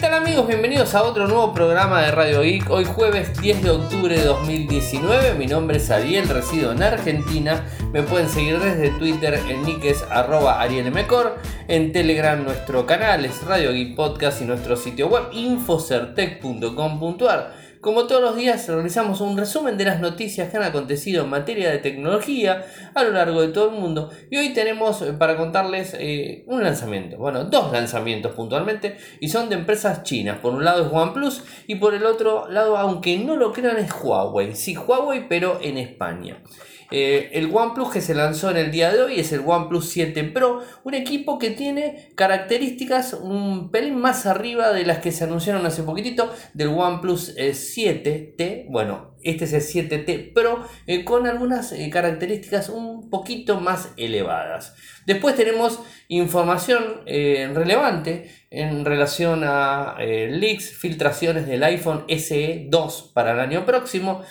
tal amigos? Bienvenidos a otro nuevo programa de Radio Geek. Hoy jueves 10 de octubre de 2019. Mi nombre es Ariel, resido en Argentina. Me pueden seguir desde Twitter, en nick es arroba arielmcor. En Telegram nuestro canal es Radio Geek Podcast y nuestro sitio web infocertec.com.ar. Como todos los días realizamos un resumen de las noticias que han acontecido en materia de tecnología a lo largo de todo el mundo. Y hoy tenemos eh, para contarles eh, un lanzamiento, bueno, dos lanzamientos puntualmente y son de empresas chinas, por un lado es OnePlus y por el otro lado, aunque no lo crean, es Huawei, sí Huawei pero en España. Eh, el OnePlus que se lanzó en el día de hoy es el OnePlus 7 Pro, un equipo que tiene características un pelín más arriba de las que se anunciaron hace poquitito del OnePlus 7T. Eh, bueno, este es el 7T Pro eh, con algunas características un poquito más elevadas. Después tenemos información relevante en relación a leaks, filtraciones del iPhone SE 2 para el año próximo.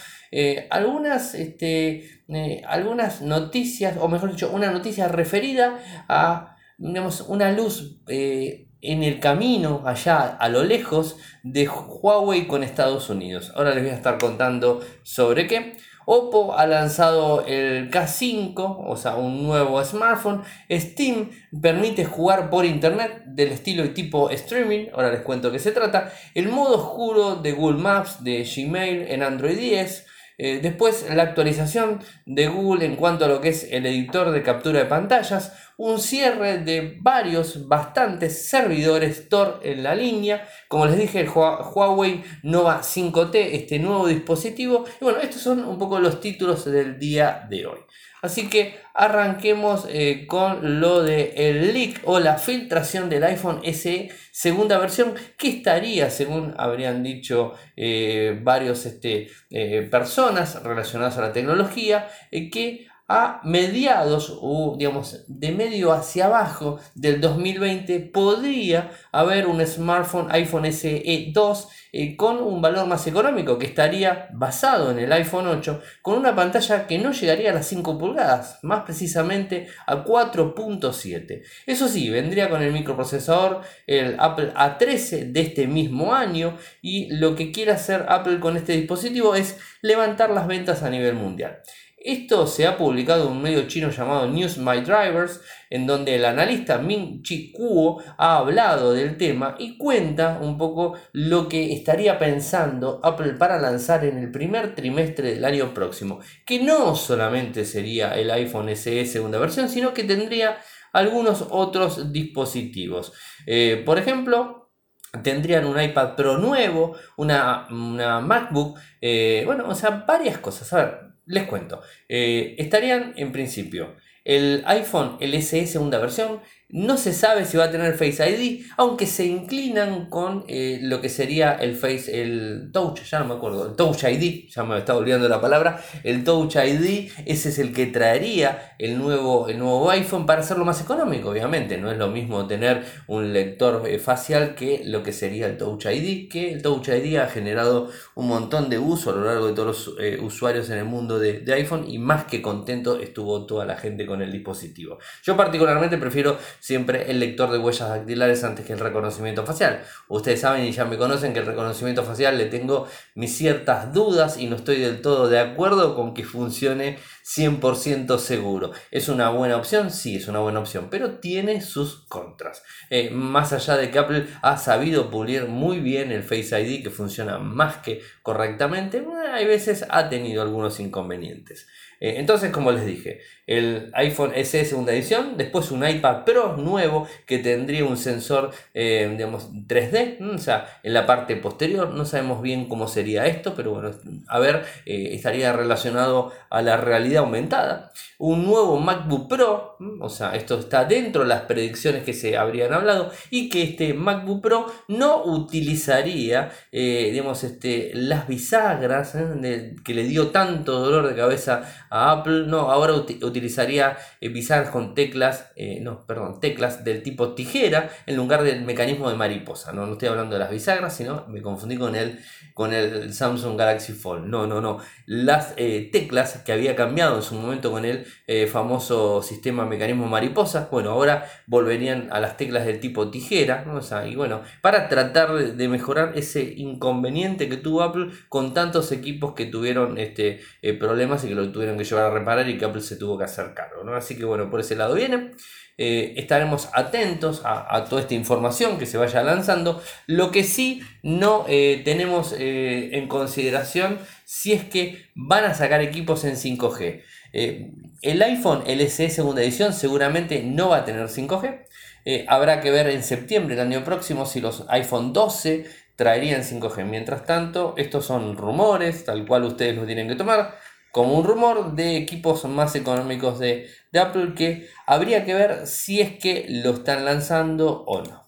Algunas este, eh, algunas noticias, o mejor dicho, una noticia referida a digamos, una luz eh, en el camino allá a lo lejos de Huawei con Estados Unidos. Ahora les voy a estar contando sobre qué. Oppo ha lanzado el K5, o sea, un nuevo smartphone. Steam permite jugar por internet del estilo y tipo streaming. Ahora les cuento qué se trata. El modo oscuro de Google Maps de Gmail en Android 10. Eh, después la actualización de Google en cuanto a lo que es el editor de captura de pantallas, un cierre de varios, bastantes servidores Tor en la línea, como les dije el Huawei Nova 5T, este nuevo dispositivo, y bueno, estos son un poco los títulos del día de hoy. Así que arranquemos eh, con lo de el leak o la filtración del iPhone SE segunda versión que estaría, según habrían dicho eh, varios este, eh, personas relacionadas a la tecnología, que a mediados o digamos de medio hacia abajo del 2020 podría haber un smartphone iPhone SE 2 eh, con un valor más económico que estaría basado en el iPhone 8 con una pantalla que no llegaría a las 5 pulgadas, más precisamente a 4.7. Eso sí, vendría con el microprocesador el Apple A13 de este mismo año y lo que quiere hacer Apple con este dispositivo es levantar las ventas a nivel mundial. Esto se ha publicado en un medio chino llamado News My Drivers, en donde el analista Ming Chi Kuo ha hablado del tema y cuenta un poco lo que estaría pensando Apple para lanzar en el primer trimestre del año próximo, que no solamente sería el iPhone SE segunda versión, sino que tendría algunos otros dispositivos. Eh, por ejemplo, tendrían un iPad Pro nuevo, una, MacBook, eh, bueno, o sea, varias cosas. A ver, les cuento. Eh, estarían en principio el iPhone LSE segunda versión no se sabe si va a tener Face ID, aunque se inclinan con eh, lo que sería el Face, el Touch, ya no me acuerdo, el Touch ID, ya me está olvidando la palabra, el Touch ID, ese es el que traería el nuevo, el nuevo iPhone para hacerlo más económico, obviamente, no es lo mismo tener un lector eh, facial que lo que sería el Touch ID, que el Touch ID ha generado un montón de uso a lo largo de todos los eh, usuarios en el mundo de, de iPhone y más que contento estuvo toda la gente con el dispositivo. Yo particularmente prefiero siempre el lector de huellas dactilares antes que el reconocimiento facial. Ustedes saben y ya me conocen que el reconocimiento facial le tengo mis ciertas dudas y no estoy del todo de acuerdo con que funcione 100% seguro. ¿Es una buena opción? Sí, es una buena opción, pero tiene sus contras. Eh, más allá de que Apple ha sabido pulir muy bien el Face ID, que funciona más que correctamente, hay veces ha tenido algunos inconvenientes. Eh, entonces, como les dije, el iPhone SE segunda edición, después un iPad Pro nuevo que tendría un sensor, eh, digamos, 3D, o sea, en la parte posterior, no sabemos bien cómo sería esto, pero bueno, a ver, estaría relacionado a la realidad aumentada. Un nuevo MacBook Pro, o sea, esto está dentro de las predicciones que se habrían hablado, y que este MacBook Pro no utilizaría, digamos, este, las bisagras que le dio tanto dolor de cabeza a Apple, no, ahora utilizaría eh, bisagras con teclas, eh, no, perdón, teclas del tipo tijera en lugar del mecanismo de mariposa. No, no estoy hablando de las bisagras, sino me confundí con el, con el Samsung Galaxy Fold. No, no, no. Las eh, teclas que había cambiado en su momento con el famoso sistema mecanismo mariposa, bueno, ahora volverían a las teclas del tipo tijera, y bueno, para tratar de mejorar ese inconveniente que tuvo Apple con tantos equipos que tuvieron este, problemas y que lo tuvieron que llevar a reparar y que Apple se tuvo que hacer cargo. ¿no? Así que bueno, por ese lado viene. Eh, estaremos atentos a, toda esta información que se vaya lanzando. Lo que sí no eh, tenemos eh, en consideración si es que van a sacar equipos en 5G. el iPhone LSE segunda edición seguramente no va a tener 5G. habrá que ver en septiembre del año próximo si los iPhone 12 traerían 5G. Mientras tanto, estos son rumores, tal cual ustedes lo tienen que tomar como un rumor de equipos más económicos de, Apple que habría que ver si es que lo están lanzando o no.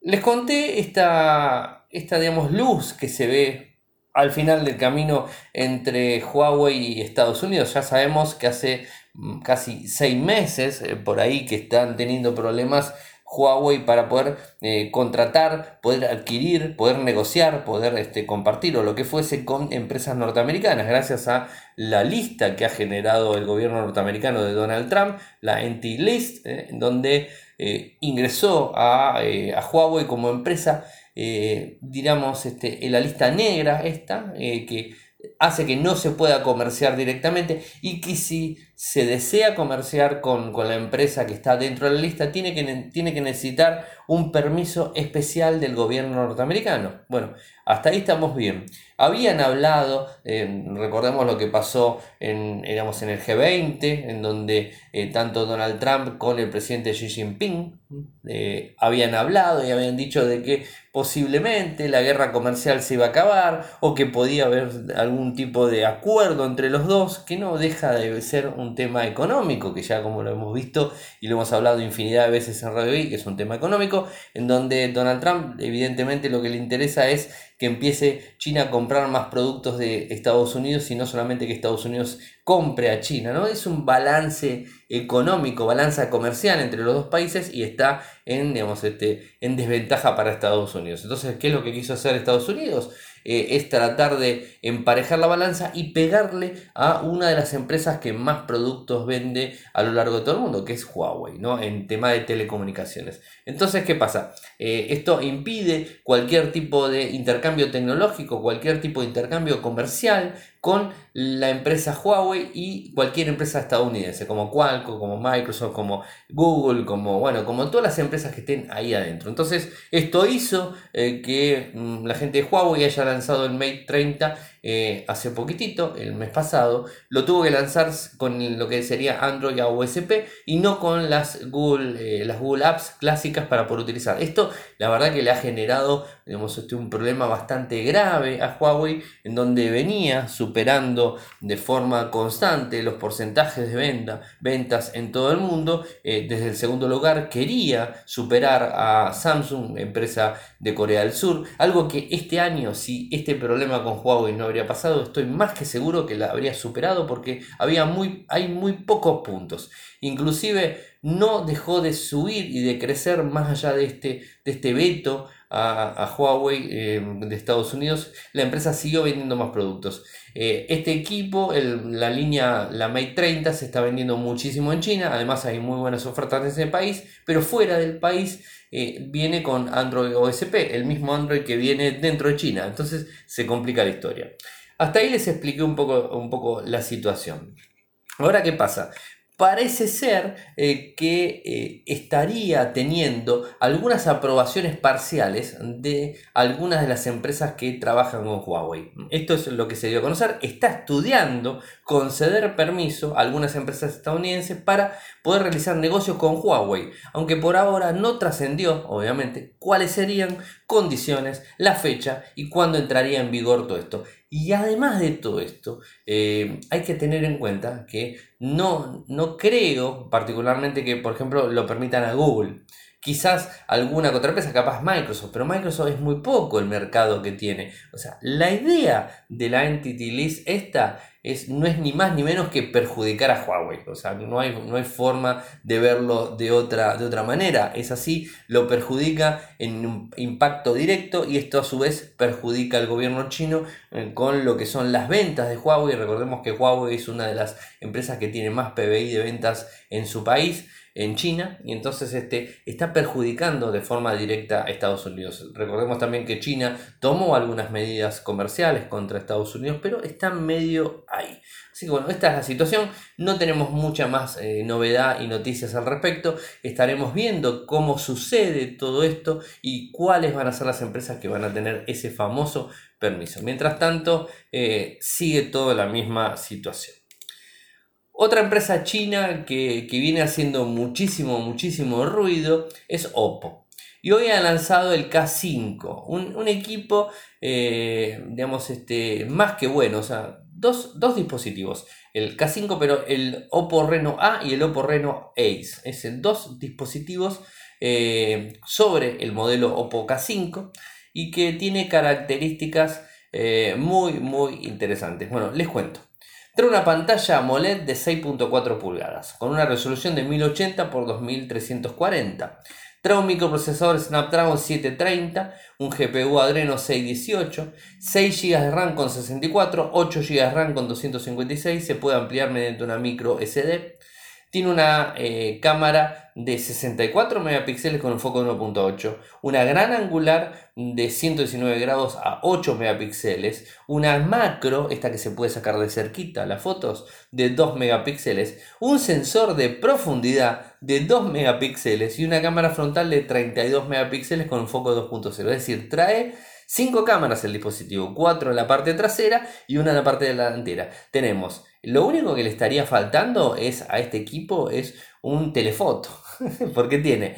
Les conté esta, esta digamos, luz que se ve al final del camino entre Huawei y Estados Unidos. Ya sabemos que hace mm, casi seis meses eh, por ahí que están teniendo problemas Huawei para poder eh, contratar, poder adquirir, poder negociar, poder este, compartir o lo que fuese con empresas norteamericanas, gracias a la lista que ha generado el gobierno norteamericano de Donald Trump, la Entity List, eh, donde eh, ingresó a, a, Huawei como empresa, digamos, este, en la lista negra esta, que hace que no se pueda comerciar directamente y que si se desea comerciar con, la empresa que está dentro de la lista, tiene que, tiene que necesitar un permiso especial del gobierno norteamericano. Bueno, hasta ahí estamos bien. Habían hablado, eh, recordemos lo que pasó en, en el G20, en donde eh, tanto Donald Trump con el presidente Xi Jinping eh, habían hablado y habían dicho de que posiblemente la guerra comercial se iba a acabar o que podía haber algún tipo de acuerdo entre los dos, que no deja de ser un tema económico, que ya como lo hemos visto y lo hemos hablado infinidad de veces en Radio I, que es un tema económico, en donde Donald Trump evidentemente lo que le interesa es que empiece China a comprar más productos de Estados Unidos y no solamente que Estados Unidos compre a China, ¿no? Es un balance económico, balanza comercial entre los dos países y está en, digamos, este, en desventaja para Estados Unidos. Entonces, ¿qué es lo que quiso hacer Estados Unidos? Eh, es tratar de emparejar la balanza y pegarle a una de las empresas que más productos vende a lo largo de todo el mundo, que es Huawei, ¿no? En tema de telecomunicaciones. Entonces, ¿qué pasa? Eh, esto impide cualquier tipo de intercambio tecnológico, cualquier tipo de intercambio comercial con la empresa Huawei y cualquier empresa estadounidense, como Qualcomm, como Microsoft, como Google, como, bueno, como todas las empresas que estén ahí adentro. Entonces, esto hizo eh, que mm, la gente de Huawei haya lanzado el Mate 30 eh, hace poquitito, el mes pasado, lo tuvo que lanzar con lo que sería Android a USP y no con las Google, eh, las Google Apps clásicas para poder utilizar. Esto, la verdad que le ha generado este, un problema bastante grave a Huawei, en donde venía superando de forma constante los porcentajes de venta, ventas en todo el mundo. Eh, desde el segundo lugar quería superar a Samsung, empresa de Corea del Sur, algo que este año, si este problema con Huawei no habría pasado, estoy más que seguro que la habría superado porque había muy, hay muy pocos puntos. Inclusive no dejó de subir y de crecer más allá de este, de este veto a, Huawei eh, de Estados Unidos, la empresa siguió vendiendo más productos. Eh, este equipo, la línea, la Mate 30, se está vendiendo muchísimo en China, además hay muy buenas ofertas en ese país, pero fuera del país eh, viene con Android OSP, el mismo Android que viene dentro de China, entonces se complica la historia. Hasta ahí les expliqué un poco, un poco la situación. Ahora, ¿qué pasa? Parece ser eh, que eh, estaría teniendo algunas aprobaciones parciales de algunas de las empresas que trabajan con Huawei. Esto es lo que se dio a conocer. Está estudiando conceder permiso a algunas empresas estadounidenses para poder realizar negocios con Huawei, aunque por ahora no trascendió, obviamente, cuáles serían condiciones, la fecha y cuándo entraría en vigor todo esto. Y además de todo esto, eh, hay que tener en cuenta que no, no creo particularmente que, por ejemplo, lo permitan a Google. Quizás alguna contraempresa, capaz Microsoft, pero Microsoft es muy poco el mercado que tiene. O sea, la idea de la Entity List esta es, no es ni más ni menos que perjudicar a Huawei. O sea, no hay, no hay forma de verlo de otra, de otra manera. Es así, lo perjudica en un impacto directo y esto a su vez perjudica al gobierno chino eh, con lo que son las ventas de Huawei. Recordemos que Huawei es una de las empresas que tiene más PBI de ventas en su país en China y entonces este, está perjudicando de forma directa a Estados Unidos. Recordemos también que China tomó algunas medidas comerciales contra Estados Unidos, pero está medio ahí. Así que bueno, esta es la situación, no tenemos mucha más eh, novedad y noticias al respecto, estaremos viendo cómo sucede todo esto y cuáles van a ser las empresas que van a tener ese famoso permiso. Mientras tanto, eh, sigue toda la misma situación. Otra empresa china que, viene haciendo muchísimo, muchísimo ruido es Oppo. Y hoy ha lanzado el K5, un, equipo, eh, digamos, este, más que bueno, o sea, dos, dispositivos, el K5, pero el Oppo Reno A y el Oppo Reno Ace. Es dos dispositivos eh, sobre el modelo Oppo K5 y que tiene características eh, muy, muy interesantes. Bueno, les cuento. Trae una pantalla AMOLED de 6.4 pulgadas, con una resolución de 1080 x 2340. Trae un microprocesador Snapdragon 730, un GPU Adreno 618, 6 GB de RAM con 64, 8 GB de RAM con 256, se puede ampliar mediante una micro SD. Tiene una eh, cámara de 64 megapíxeles con un foco de 1.8, una gran angular de 119 grados a 8 megapíxeles, una macro, esta que se puede sacar de cerquita las fotos, de 2 megapíxeles, un sensor de profundidad de 2 megapíxeles y una cámara frontal de 32 megapíxeles con un foco de 2.0. Es decir, trae 5 cámaras el dispositivo, 4 en la parte trasera y una en la parte delantera. Tenemos lo único que le estaría faltando es a este equipo es un telefoto, porque tiene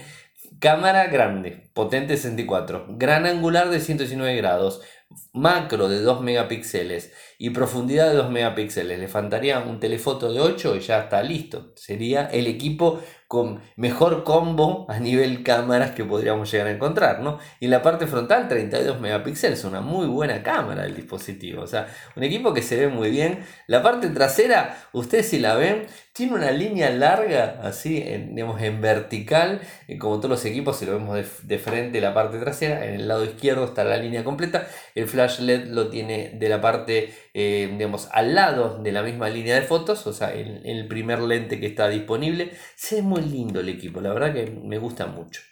cámara grande, potente 64, gran angular de 119 grados, macro de 2 megapíxeles y profundidad de 2 megapíxeles. Le faltaría un telefoto de 8 y ya está listo. Sería el equipo con mejor combo a nivel cámaras que podríamos llegar a encontrar, ¿no? Y la parte frontal 32 megapíxeles, una muy buena cámara del dispositivo, o sea, un equipo que se ve muy bien. La parte trasera, ustedes si la ven, tiene una línea larga, así, en, digamos, en vertical, como todos los equipos, si lo vemos de, frente la parte trasera, en el lado izquierdo está la línea completa, el flash LED lo tiene de la parte, eh, digamos, al lado de la misma línea de fotos, o sea, en, el primer lente que está disponible, se ve muy lindo el equipo, la verdad que me gusta mucho.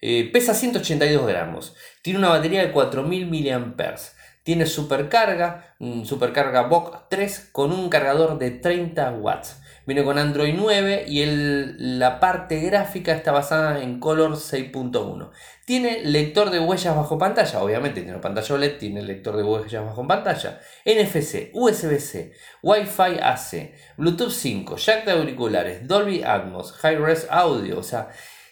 Eh, pesa 182 gramos, tiene una batería de 4000 mAh, tiene supercarga, supercarga VOOC 3 con un cargador de 30 watts. Viene con Android 9 y la parte gráfica está basada en Color 6.1. Tiene lector de huellas bajo pantalla, obviamente tiene una pantalla OLED, tiene lector de huellas bajo pantalla, NFC, USB-C, Wi-Fi AC, Bluetooth 5, jack de auriculares, Dolby Atmos, High-Res Audio, o sea,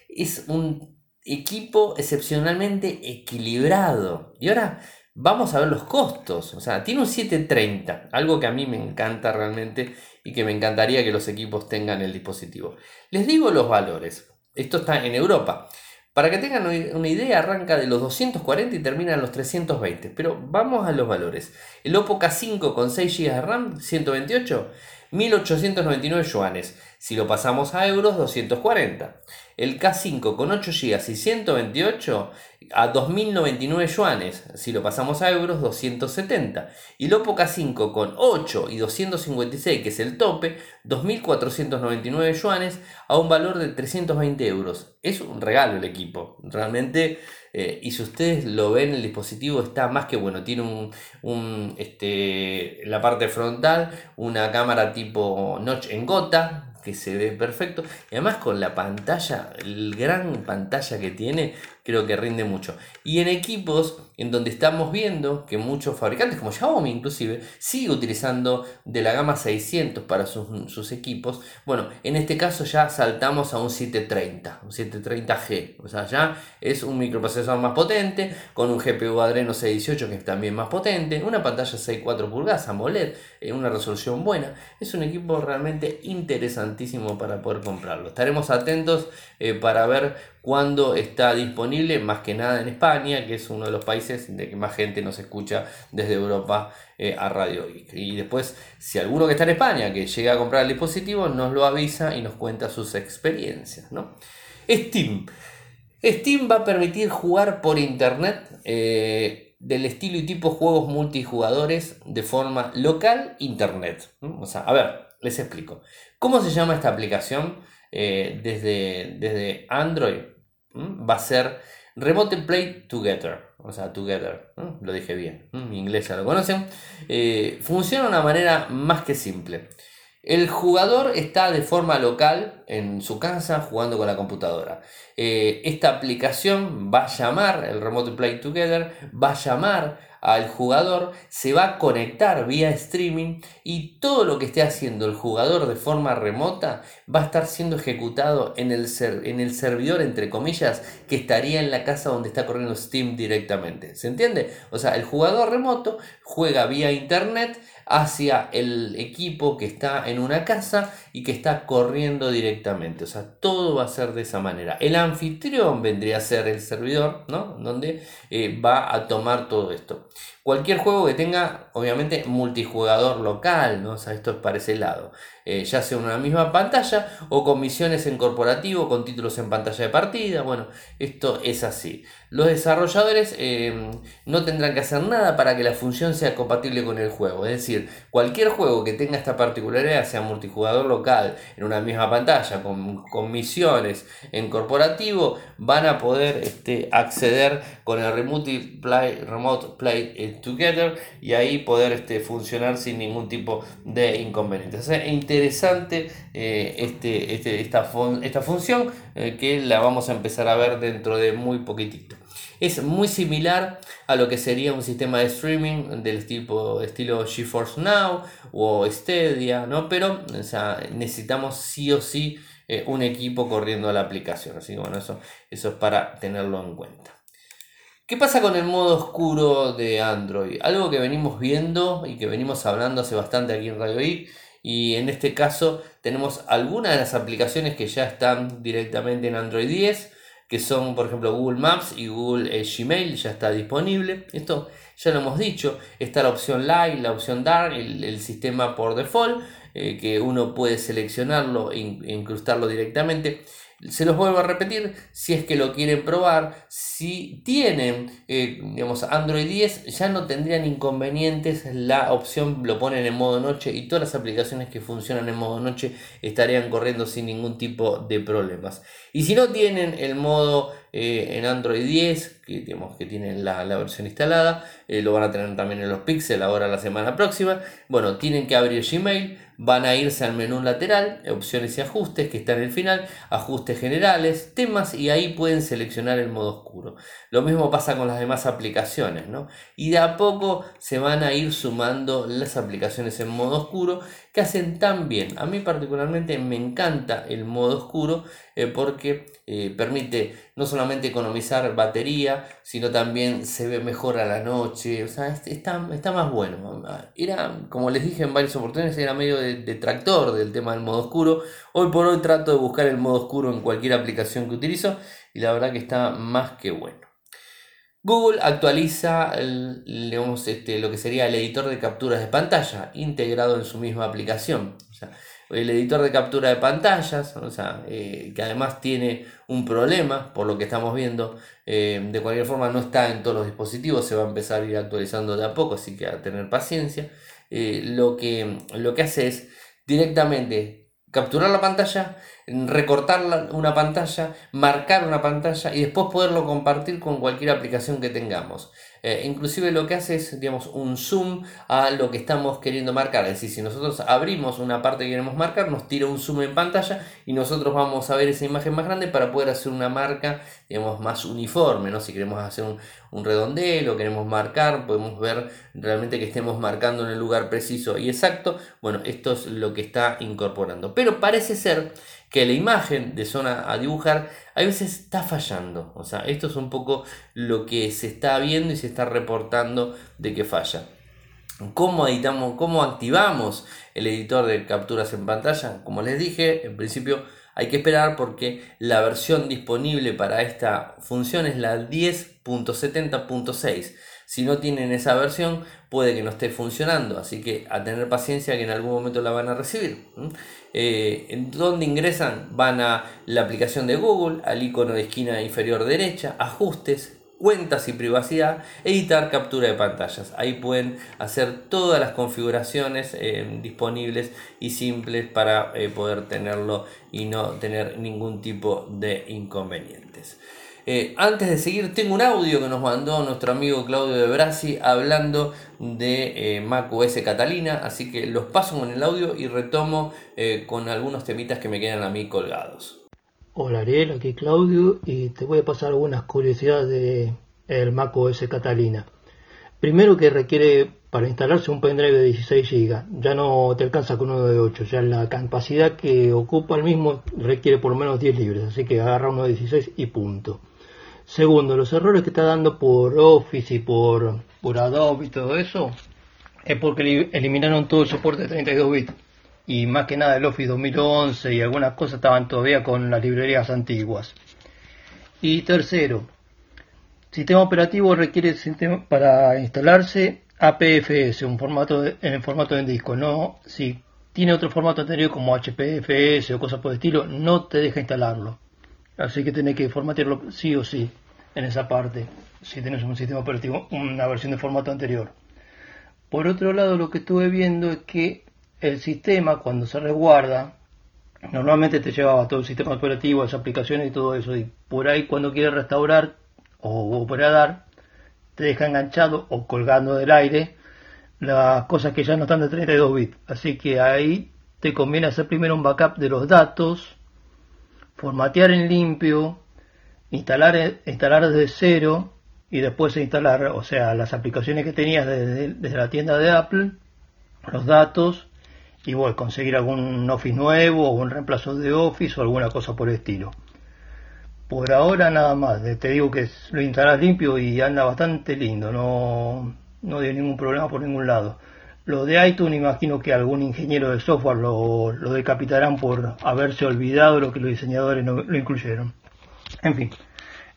es un equipo excepcionalmente equilibrado. Y ahora vamos a ver los costos. O sea, tiene un 730, algo que a mí me encanta realmente y que me encantaría que los equipos tengan el dispositivo. Les digo los valores. Esto está en Europa. Para que tengan una idea, arranca de los 240 y termina en los 320. Pero vamos a los valores. El Oppo K5 con 6 GB de RAM, 128, 1899 yuanes. Si lo pasamos a euros, 240. El K5 con 8 GB y 128 a 2099 yuanes. Si lo pasamos a euros, 270. Y el Oppo K5 con 8 y 256, que es el tope, 2499 yuanes a un valor de 320 euros. Es un regalo el equipo. Realmente eh, y si ustedes lo ven, el dispositivo está más que bueno. Tiene un, un este, la parte frontal, una cámara tipo notch en gota, que se ve perfecto. Y además con la pantalla, el gran pantalla que tiene, creo que rinde mucho. Y en equipos en donde estamos viendo que muchos fabricantes, como Xiaomi inclusive, sigue utilizando de la gama 600 para sus, equipos. Bueno, en este caso ya saltamos a un 730, un 730G. O sea, ya es un microprocesador más potente, con un GPU Adreno 618 que es también más potente, una pantalla 6.4 pulgadas AMOLED, en una resolución buena. Es un equipo realmente interesantísimo para poder comprarlo. Estaremos atentos eh, para ver cuando está disponible, más que nada en España, que es uno de los países de que más gente nos escucha desde Europa eh, a Radio Y después, si alguno que está en España, que llega a comprar el dispositivo, nos lo avisa y nos cuenta sus experiencias. ¿no? Steam. Steam va a permitir jugar por internet eh, del estilo y tipo juegos multijugadores de forma local internet. O sea, a ver, les explico. ¿Cómo se llama esta aplicación? Eh, desde, desde Android va a ser Remote Play Together. O sea, Together. Lo dije bien. Mi inglés ya lo conocen. Eh, funciona de una manera más que simple. El jugador está de forma local en su casa jugando con la computadora. Eh, esta aplicación va a llamar, el Remote Play Together, va a llamar al jugador, se va a conectar vía streaming y todo lo que esté haciendo el jugador de forma remota va a estar siendo ejecutado en el, en el servidor, entre comillas, que estaría en la casa donde está corriendo Steam directamente. ¿Se entiende? O sea, el jugador remoto juega vía internet hacia el equipo que está en una casa y que está corriendo directamente. O sea, todo va a ser de esa manera. El anfitrión vendría a ser el servidor, ¿no? Donde eh, va a tomar todo esto. Cualquier juego que tenga, obviamente, multijugador local, ¿no? O sea, esto es para ese lado. Eh, ya sea una misma pantalla o con misiones en corporativo, con títulos en pantalla de partida. Bueno, esto es así. Los desarrolladores eh, no tendrán que hacer nada para que la función sea compatible con el juego. Es decir, cualquier juego que tenga esta particularidad, sea multijugador local, en una misma pantalla, con, misiones en corporativo, van a poder este, acceder con el Remote Play, Remote Play eh, Together y ahí poder este, funcionar sin ningún tipo de inconveniente. es interesante eh, este, este, esta, esta función que la vamos a empezar a ver dentro de muy poquitito. Es muy similar a lo que sería un sistema de streaming del tipo, estilo GeForce Now o Stadia, ¿no? Pero necesitamos sí o sí eh, un equipo corriendo la aplicación. Así que bueno, eso, eso es para tenerlo en cuenta. ¿Qué pasa con el modo oscuro de Android? Algo que venimos viendo y que venimos hablando hace bastante aquí en Radio I. Y en este caso tenemos algunas de las aplicaciones que ya están directamente en Android 10 que son por ejemplo Google Maps y Google Gmail, ya está disponible. Esto ya lo hemos dicho, está la opción Light, la opción Dark, el, sistema por default, eh, que uno puede seleccionarlo e incrustarlo directamente. Se los vuelvo a repetir, si es que lo quieren probar, si tienen eh, digamos, Android 10, ya no tendrían inconvenientes, la opción lo ponen en modo noche y todas las aplicaciones que funcionan en modo noche estarían corriendo sin ningún tipo de problemas. Y si no tienen el modo eh, en Android 10, que, digamos, que tienen la, versión instalada, eh, lo van a tener también en los Pixel ahora la semana próxima, bueno, tienen que abrir Gmail, van a irse al menú lateral, opciones y ajustes que está en el final, ajustes generales, temas y ahí pueden seleccionar el modo oscuro. Lo mismo pasa con las demás aplicaciones, ¿no? Y de a poco se van a ir sumando las aplicaciones en modo oscuro que hacen tan bien. A mí particularmente me encanta el modo oscuro eh, porque eh, permite no solamente economizar batería, sino también se ve mejor a la noche, o sea, está, está más bueno. Era, como les dije en varias oportunidades, era medio de, tractor del tema del modo oscuro. Hoy por hoy trato de buscar el modo oscuro en cualquier aplicación que utilizo y la verdad que está más que bueno. Google actualiza este, lo que sería el editor de capturas de pantalla integrado en su misma aplicación. El editor de captura de pantallas, o sea, eh, que además tiene un problema, por lo que estamos viendo, eh, de cualquier forma no está en todos los dispositivos, se va a empezar a ir actualizando de a poco, así que a tener paciencia. Eh, lo, que, lo que hace es directamente capturar la pantalla, recortar una pantalla, marcar una pantalla y después poderlo compartir con cualquier aplicación que tengamos. Eh, inclusive lo que hace es, digamos, un zoom a lo que estamos queriendo marcar. Es decir, si nosotros abrimos una parte que queremos marcar, nos tira un zoom en pantalla y nosotros vamos a ver esa imagen más grande para poder hacer una marca, digamos, más uniforme, ¿no? Si queremos hacer un, un queremos marcar, podemos ver realmente que estemos marcando en el lugar preciso y exacto. Bueno, esto es lo que está incorporando. Pero parece ser que la imagen de zona a dibujar a veces está fallando. O sea, esto es un poco lo que se está viendo y se está reportando de que falla. ¿Cómo editamos, cómo activamos el editor de capturas en pantalla? Como les dije, en principio hay que esperar porque la versión disponible para esta función es la 10.70.6. Si no tienen esa versión, puede que no esté funcionando, así que a tener paciencia que en algún momento la van a recibir. Eh, ¿En dónde ingresan? Van a la aplicación de Google, al icono de esquina inferior derecha, ajustes, cuentas y privacidad, editar captura de pantallas. Ahí pueden hacer todas las configuraciones eh, disponibles y simples para eh, poder tenerlo y no tener ningún tipo de inconvenientes. Eh, antes de seguir, tengo un audio que nos mandó nuestro amigo Claudio de Brasi hablando de Mac OS Catalina, así que los paso con el audio y retomo con algunos temitas que me quedan a mí colgados. Hola Ariel, aquí Claudio y te voy a pasar algunas curiosidades de el Mac OS Catalina. Primero que requiere para instalarse un pendrive de 16 GB, ya no te alcanza con uno de 8, ya la capacidad que ocupa el mismo requiere por lo menos 10 libres, así que agarra uno de 16 y punto. Segundo, los errores que está dando por Office y por, por Adobe y todo eso es porque eliminaron todo el soporte de 32 bits y más que nada el Office 2011 y algunas cosas estaban todavía con las librerías antiguas. Y tercero, sistema operativo requiere para instalarse APFS, un formato en el formato de disco. No, si tiene otro formato anterior como HPFS o cosas por el estilo, no te deja instalarlo. Así que tenés que formatearlo sí o sí en esa parte, si tenés un sistema operativo, una versión de formato anterior. Por otro lado, lo que estuve viendo es que el sistema cuando se resguarda, normalmente te llevaba todo el sistema operativo, las aplicaciones y todo eso, y por ahí cuando quieres restaurar o operar, te deja enganchado o colgando del aire las cosas que ya no están de 32 bits. Así que ahí te conviene hacer primero un backup de los datos, formatear en limpio, instalar, instalar desde cero y después instalar, o sea, las aplicaciones que tenías desde, la tienda de Apple, los datos y bueno, conseguir algún Office nuevo o un reemplazo de Office o alguna cosa por el estilo. Por ahora nada más, te digo que lo instalas limpio y anda bastante lindo, no, no dio ningún problema por ningún lado. Lo de iTunes imagino que algún ingeniero de software lo, decapitarán por haberse olvidado lo que los diseñadores no, lo incluyeron. En fin,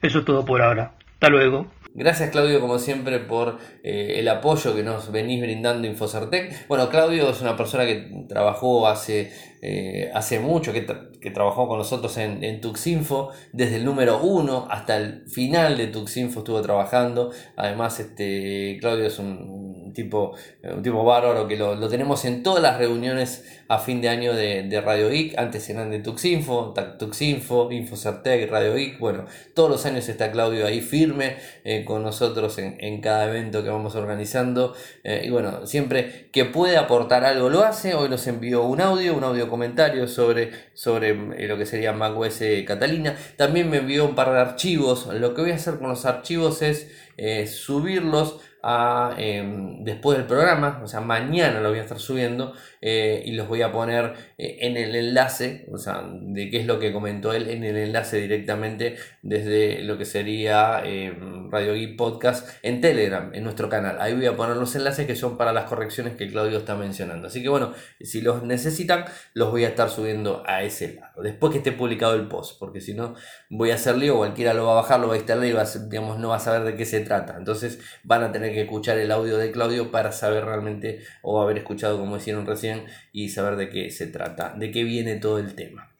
eso es todo por ahora. Hasta luego. Gracias Claudio como siempre por eh, el apoyo que nos venís brindando Infocertec. Bueno, Claudio es una persona que trabajó hace, eh, hace mucho, que, que, trabajó con nosotros en, en, Tuxinfo, desde el número uno hasta el final de Tuxinfo estuvo trabajando. Además, este, Claudio es un, tipo, un tipo bárbaro que lo, tenemos en todas las reuniones a fin de año de, de Radio Geek. Antes eran de Tuxinfo, Tuxinfo, Infocertec, Radio Geek. Bueno, todos los años está Claudio ahí firme. Eh, con nosotros en, cada evento que vamos organizando. Eh, y bueno, siempre que puede aportar algo lo hace. Hoy nos envió un audio, un audio comentario sobre, sobre eh, lo que sería macOS Catalina. También me envió un par de archivos. Lo que voy a hacer con los archivos es eh, subirlos a, em, después del programa, o sea, mañana lo voy a estar subiendo eh, y los voy a poner eh, en el enlace, o sea, de qué es lo que comentó él, en el enlace directamente desde lo que sería em, Radio Geek Podcast en Telegram, en nuestro canal. Ahí voy a poner los enlaces que son para las correcciones que Claudio está mencionando. Así que bueno, si los necesitan, los voy a estar subiendo a ese lado, después que esté publicado el post, porque si no, voy a hacer lío, cualquiera lo va a bajar, lo va a instalar y va digamos, no va a saber de qué se trata. Entonces van a tener que escuchar el audio de Claudio para saber realmente o haber escuchado como hicieron recién y saber de qué se trata, de qué viene todo el tema.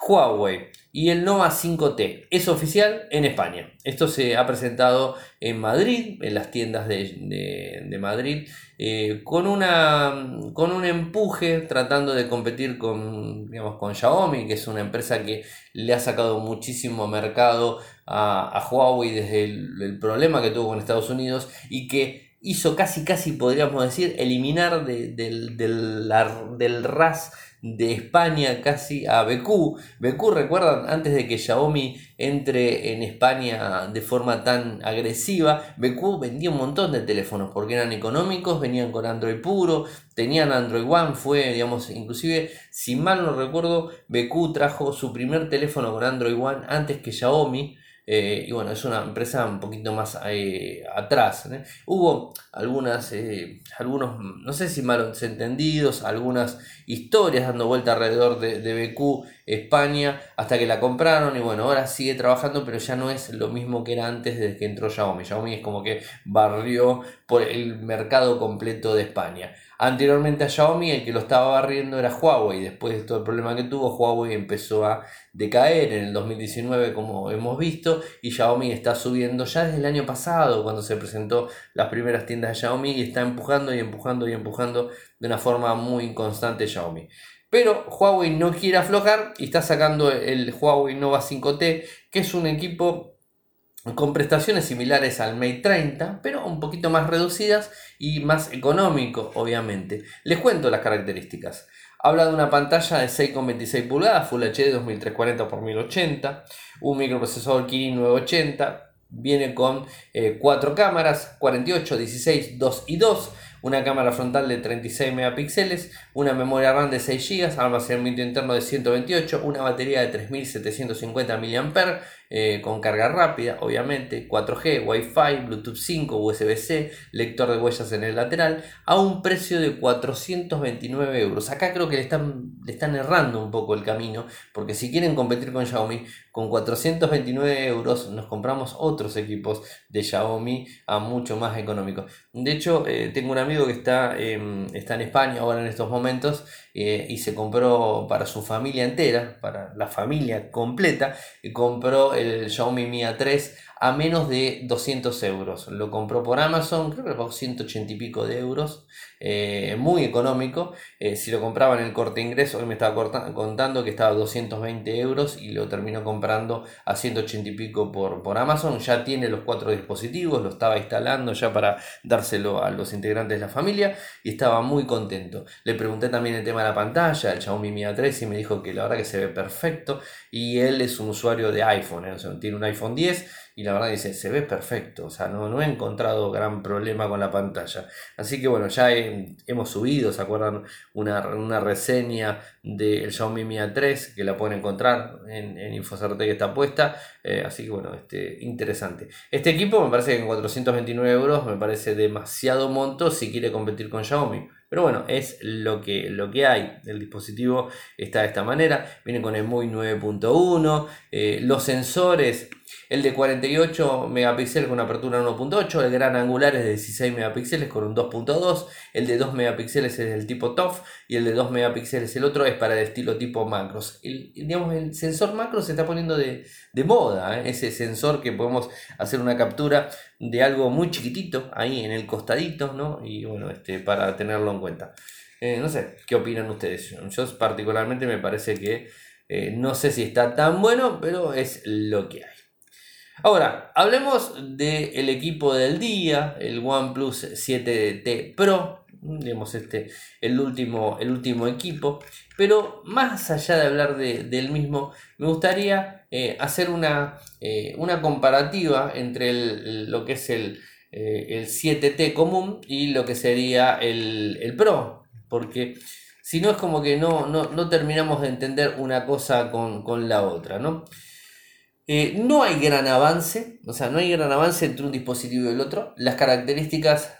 Huawei y el Nova 5T es oficial en España. Esto se ha presentado en Madrid, en las tiendas de, Madrid, eh, con, una, con un empuje tratando de competir con, digamos, con Xiaomi, que es una empresa que le ha sacado muchísimo mercado a, Huawei desde el, problema que tuvo con Estados Unidos y que hizo casi, casi podríamos decir, eliminar del, RAS de España casi a BQ. BQ, recuerdan, antes de que Xiaomi entre en España de forma tan agresiva, BQ vendía un montón de teléfonos porque eran económicos, venían con Android puro, tenían Android One, fue, digamos, inclusive, si mal no recuerdo, BQ trajo su primer teléfono con Android One antes que Xiaomi. Eh, y bueno, es una empresa un poquito más eh, atrás. Hubo algunas, eh, algunos, no sé si malos entendidos, algunas historias dando vuelta alrededor de, de BQ España hasta que la compraron y bueno, ahora sigue trabajando, pero ya no es lo mismo que era antes desde que entró Xiaomi. Xiaomi es como que barrió por el mercado completo de España. Anteriormente a Xiaomi el que lo estaba barriendo era Huawei. Después de todo el problema que tuvo, Huawei empezó a decaer en el 2019 como hemos visto y Xiaomi está subiendo ya desde el año pasado cuando se presentó las primeras tiendas de Xiaomi y está empujando y empujando y empujando de una forma muy inconstante Xiaomi. Pero Huawei no quiere aflojar y está sacando el Huawei Nova 5T, que es un equipo con prestaciones similares al Mate 30, pero un poquito más reducidas y más económico, obviamente. Les cuento las características. Habla de una pantalla de 6,26 pulgadas, Full HD 2340 x 1080, un microprocesador Kirin 980, viene con 4 eh, cámaras, 48, 16, 2 y 2, una cámara frontal de 36 megapíxeles, una memoria RAM de 6 GB, almacenamiento interno de 128, una batería de 3750 mAh, eh, con carga rápida, obviamente, 4G, Wi-Fi, Bluetooth 5, USB-C, lector de huellas en el lateral, a un precio de 429 euros. Acá creo que le están, le están errando un poco el camino, porque si quieren competir con Xiaomi, con 429 euros nos compramos otros equipos de Xiaomi a mucho más económicos. De hecho, eh, tengo un amigo que está, está en España ahora en estos momentos eh, y se compró para su familia entera, para la familia completa, y compró el Xiaomi Mi A3 a menos de 200 euros. Lo compró por Amazon, creo que pagó 180 y pico de euros, eh, muy económico. Eh, si lo compraba en el corte ingreso, hoy me estaba contando que estaba a 220 euros y lo terminó comprando a 180 y pico por, por Amazon. Ya tiene los cuatro dispositivos, lo estaba instalando ya para dárselo a los integrantes de la familia y estaba muy contento. Le pregunté también el tema de la pantalla, el Xiaomi Mi A3 y me dijo que la verdad que se ve perfecto y él es un usuario de iPhone, ¿eh? tiene un iPhone 10 y la verdad dice, se ve perfecto, o sea, no, no he encontrado gran problema con la pantalla. Así que bueno, ya hemos subido, ¿se acuerdan? Una, una reseña del Xiaomi Mi A3 que la pueden encontrar en, en Infocerte que está puesta. Eh, así que bueno, este, interesante. Este equipo me parece que en 429 euros me parece demasiado monto si quiere competir con Xiaomi. Pero bueno, es lo que, lo que hay. El dispositivo está de esta manera. Viene con el MUI 9.1. Eh, los sensores el de 48 megapíxeles con apertura 1.8, el gran angular es de 16 megapíxeles con un 2.2, el de 2 megapíxeles es del tipo TOF y el de 2 megapíxeles el otro es para el estilo tipo macros. El, digamos, el sensor macro se está poniendo de, moda, ¿eh? ese sensor que podemos hacer una captura de algo muy chiquitito ahí en el costadito, ¿no? Y bueno, este, para tenerlo en cuenta. Eh, no sé, ¿qué opinan ustedes? Yo particularmente me parece que eh, no sé si está tan bueno, pero es lo que hay. Ahora, hablemos del equipo del día, el OnePlus 7T Pro, digamos este, el último, el último equipo. Pero más allá de hablar del mismo, me gustaría eh, hacer una, eh, una, comparativa entre lo que es el, 7T eh, común y lo que sería el, Pro. Porque si no es como que no, no, terminamos de entender una cosa con, con la otra, ¿no? No hay gran avance, o sea, no hay gran avance entre un dispositivo y el otro. Las características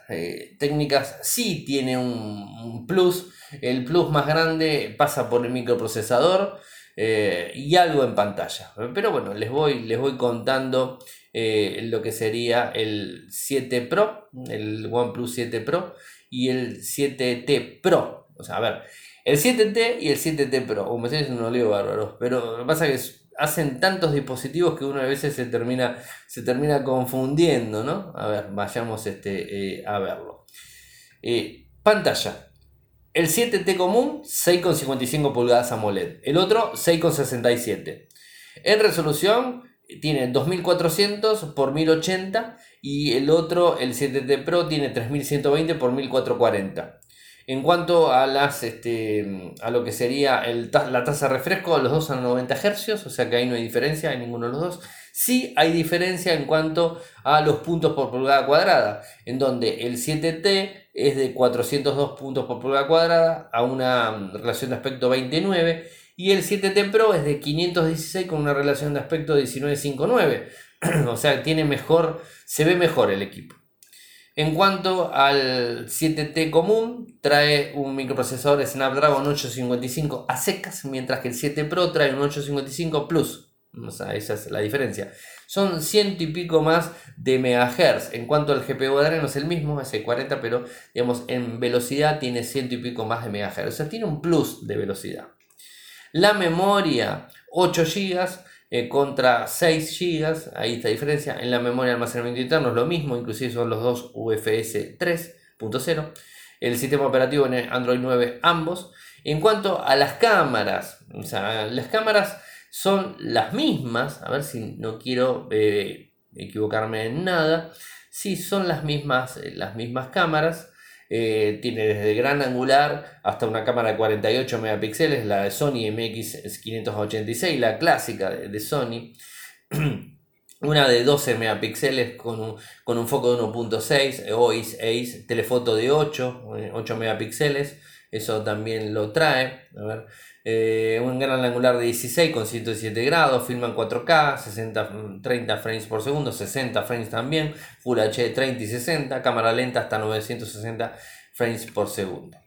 técnicas sí tiene un, plus. El plus más grande pasa por el microprocesador eh, y algo en pantalla. Pero bueno, les voy, les voy contando lo que sería el 7 Pro, el OnePlus 7 Pro y el 7T Pro. O sea, a ver, el 7T y el 7T Pro, como me dicen, no leo bárbaro, pero lo que pasa es que hacen tantos dispositivos que uno a veces se termina, se termina confundiendo, ¿no? A ver, vayamos este, eh, a verlo. Eh, pantalla. El 7T común, 6,55 pulgadas AMOLED. El otro, 6,67. En resolución, tiene 2400 por 1080 y el otro, el 7T Pro, tiene 3120 por 1440. En cuanto a las este, a lo que sería la tasa de refresco, los dos son 90 Hz, o sea que ahí no hay diferencia en ninguno de los dos. Sí hay diferencia en cuanto a los puntos por pulgada cuadrada, en donde el 7T es de 402 puntos por pulgada cuadrada a una relación de aspecto 29 y el 7T Pro es de 516 con una relación de aspecto 19.59. o sea, tiene mejor, se ve mejor el equipo. En cuanto al 7T común, trae un microprocesador Snapdragon 855 a secas, mientras que el 7 Pro trae un 855 Plus. O sea, esa es la diferencia. Son ciento y pico más de megahertz. En cuanto al GPU Adreno es el mismo, es 40, pero digamos en velocidad tiene ciento y pico más de megahertz. O sea, tiene un plus de velocidad. La memoria 8 GB eh, contra 6 GB, ahí está la diferencia. En la memoria de almacenamiento interno es lo mismo, inclusive son los dos UFS 3.0. El sistema operativo en Android 9 ambos. En cuanto a las cámaras, o sea, las cámaras son las mismas, a ver si no quiero eh, equivocarme en nada, sí son las mismas, eh, las mismas cámaras, eh, tiene desde gran angular hasta una cámara de 48 megapíxeles, la de Sony MX586, la clásica de, Sony. una de 12 megapíxeles con un, con un foco de 1.6 o Ace, telefoto de 8, 8 megapíxeles, eso también lo trae. A ver, eh, un gran angular de 16 con 107 grados, filma en 4K, 60, 30 frames por segundo, 60 frames también, Full HD 30 y 60, cámara lenta hasta 960 frames por segundo.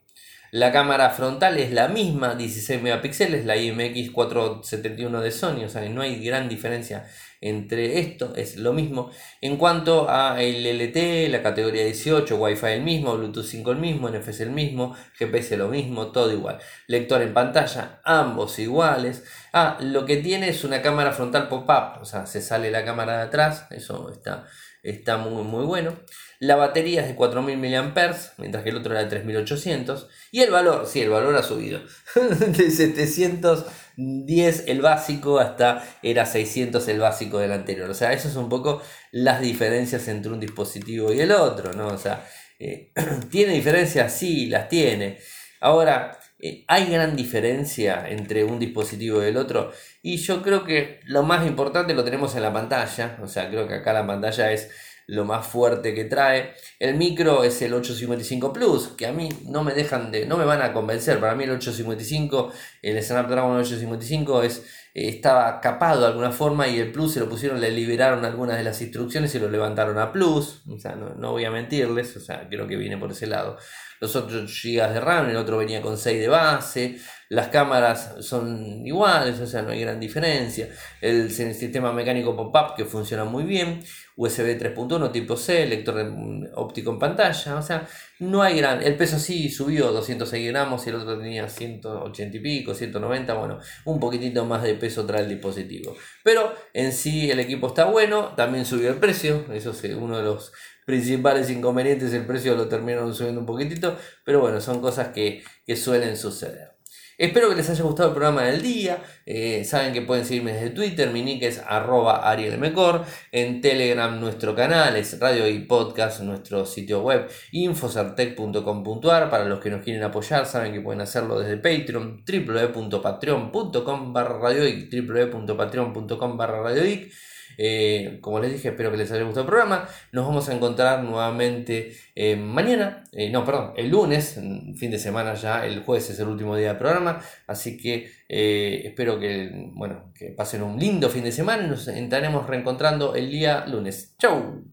La cámara frontal es la misma, 16 megapíxeles, la IMX 471 de Sony, o sea no hay gran diferencia entre esto, es lo mismo. En cuanto a el LT, la categoría 18, Wi-Fi el mismo, Bluetooth 5 el mismo, NFC el mismo, GPS lo mismo, todo igual. Lector en pantalla, ambos iguales. Ah, lo que tiene es una cámara frontal pop-up, o sea, se sale la cámara de atrás, eso está, está muy, muy bueno. La batería es de 4000 mAh, mientras que el otro era de 3800. Y el valor, sí, el valor ha subido. de 710 el básico hasta era 600 el básico del anterior. O sea, eso es un poco las diferencias entre un dispositivo y el otro, ¿no? O sea, eh, ¿tiene diferencias? Sí, las tiene. Ahora, eh, ¿hay gran diferencia entre un dispositivo y el otro? Y yo creo que lo más importante lo tenemos en la pantalla. O sea, creo que acá la pantalla es lo más fuerte que trae. El micro es el 855 Plus, que a mí no me dejan de, no me van a convencer. Para mí el 855, el Snapdragon 855 es, eh, estaba capado de alguna forma y el Plus se lo pusieron, le liberaron algunas de las instrucciones y lo levantaron a Plus. O sea, no, voy a mentirles, o sea, creo que viene por ese lado. Los otros GB de RAM, el otro venía con 6 de base las cámaras son iguales, o sea, no hay gran diferencia. El, sistema mecánico pop-up que funciona muy bien, USB 3.1 tipo C, lector óptico en pantalla, o sea, no hay gran... El peso sí subió 206 gramos y el otro tenía 180 y pico, 190, bueno, un poquitito más de peso trae el dispositivo. Pero en sí el equipo está bueno, también subió el precio, eso es uno de los principales inconvenientes, el precio lo terminaron subiendo un poquitito, pero bueno, son cosas que, que suelen suceder. Espero que les haya gustado el programa del día. Eh, saben que pueden seguirme desde Twitter, mi nick es arroba arielmecor. En Telegram nuestro canal es Radio y Podcast, nuestro sitio web infosartec.com.ar. Para los que nos quieren apoyar, saben que pueden hacerlo desde Patreon, www.patreon.com barra radioic, www.patreon.com barra radioic. Eh, como les dije, espero que les haya gustado el programa. Nos vamos a encontrar nuevamente eh, mañana, eh, no, perdón, el lunes, fin de semana ya, el jueves es el último día del programa. Así que espero que, bueno, que pasen un lindo fin de semana y nos estaremos reencontrando el día lunes. ¡Chau!